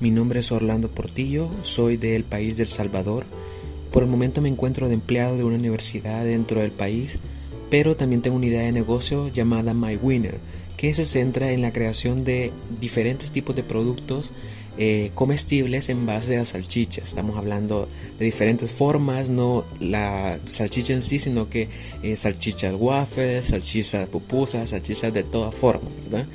Mi nombre es Orlando Portillo, soy del país del Salvador. Por el momento me encuentro de empleado de una universidad dentro del país, pero también tengo una idea de negocio llamada My Winner, que se centra en la creación de diferentes tipos de productos eh, comestibles en base a salchichas. Estamos hablando de diferentes formas, no la salchicha en sí, sino que eh, salchichas waffles, salchichas pupusas, salchichas de todas formas, ¿verdad?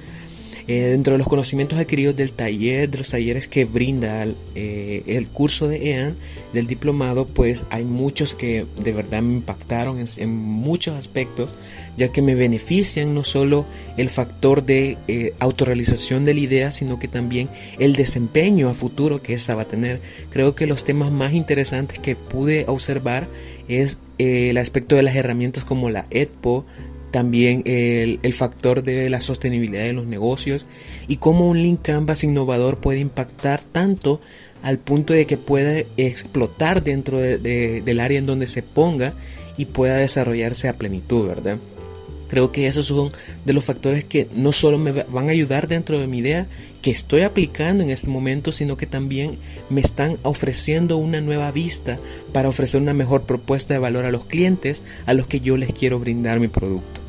Eh, dentro de los conocimientos adquiridos del taller, de los talleres que brinda eh, el curso de EAN, del diplomado, pues hay muchos que de verdad me impactaron en, muchos aspectos, ya que me benefician no solo el factor de eh, autorrealización de la idea, sino que también el desempeño a futuro que esa va a tener. Creo que los temas más interesantes que pude observar es el aspecto de las herramientas como la EDPO, también el, factor de la sostenibilidad de los negocios y cómo un link canvas innovador puede impactar tanto al punto de que pueda explotar dentro del área en donde se ponga y pueda desarrollarse a plenitud, ¿verdad? Creo que esos son de los factores que no solo me van a ayudar dentro de mi idea que estoy aplicando en este momento, sino que también me están ofreciendo una nueva vista para ofrecer una mejor propuesta de valor a los clientes a los que yo les quiero brindar mi producto.